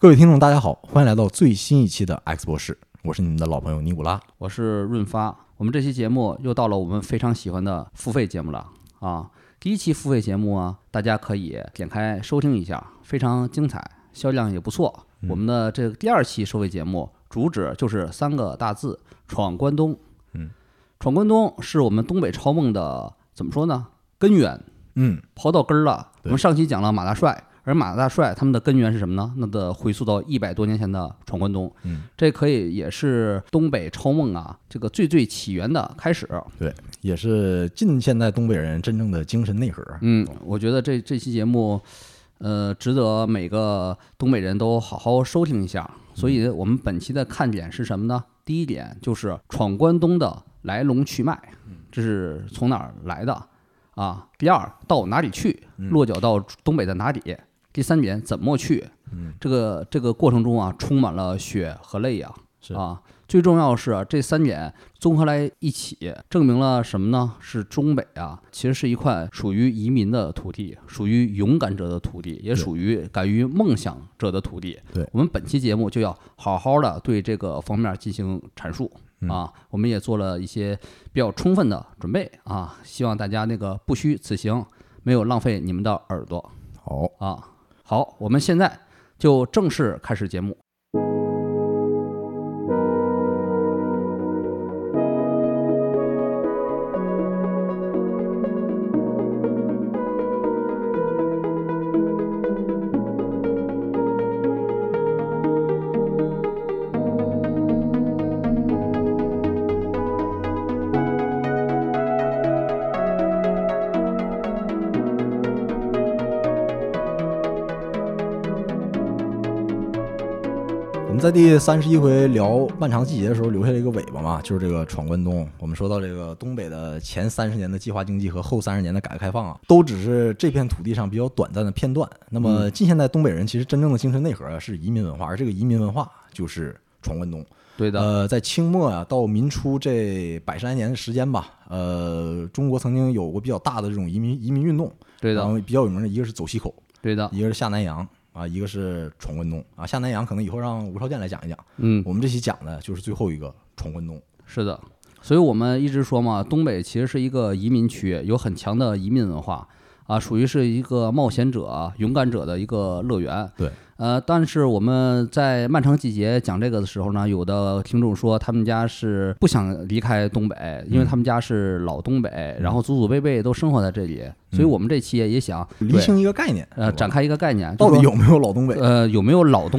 各位听众，大家好，欢迎来到最新一期的 X 博士，我是你们的老朋友尼古拉。我是润发。我们这期节目又到了我们非常喜欢的付费节目了啊！第一期付费节目啊，大家可以点开收听一下，非常精彩，销量也不错。我们的这个第二期收费节目主旨就是三个大字：闯关东。嗯，闯关东是我们东北超梦的怎么说呢？根源，嗯，刨到根儿了。我们上期讲了马大帅。而马大帅他们的根源是什么呢？那得回溯到一百多年前的闯关东，嗯，这可以也是东北超梦啊这个最最起源的开始。对，也是近现代东北人真正的精神内核。嗯，我觉得这这期节目，呃，值得每个东北人都好好收听一下。所以我们本期的看点是什么呢？第一点就是闯关东的来龙去脉，这是从哪儿来的啊？第二，到哪里去？落脚到东北的哪里？第三点，怎么去？嗯，这个这个过程中啊，充满了血和泪呀、是啊。最重要的是，这三点综合来一起，证明了什么呢？是中北啊，其实是一块属于移民的土地，属于勇敢者的土地，也属于敢于梦想者的土地。对我们本期节目就要好好的对这个方面进行阐述啊。我们也做了一些比较充分的准备啊，希望大家那个不虚此行，没有浪费你们的耳朵好，啊。好，我们现在就正式开始节目。我们在第三十一回聊漫长季节的时候留下了一个尾巴嘛，就是这个闯关东。我们说到这个东北的前三十年的计划经济和后三十年的改革开放啊，都只是这片土地上比较短暂的片段。那么近现代东北人其实真正的精神内核啊是移民文化，而这个移民文化就是闯关东。对的，呃，在清末啊到民初这百十来年的时间吧，呃，中国曾经有过比较大的这种移民移民运动。对的，然后比较有名的一个是走西口，对的，一个是下南洋啊，一个是闯关东啊。下南洋可能以后让吴少健来讲一讲。嗯，我们这期讲的就是最后一个闯关东。是的，所以我们一直说嘛，东北其实是一个移民区，有很强的移民文化啊，属于是一个冒险者、勇敢者的一个乐园。对，呃，但是我们在漫长季节讲这个的时候呢，有的听众说他们家是不想离开东北，因为他们家是老东北，然后祖祖辈辈都生活在这里，所以我们这期也也想厘清一个概念，呃展开一个概念，到底有没有老东北？呃有没有老东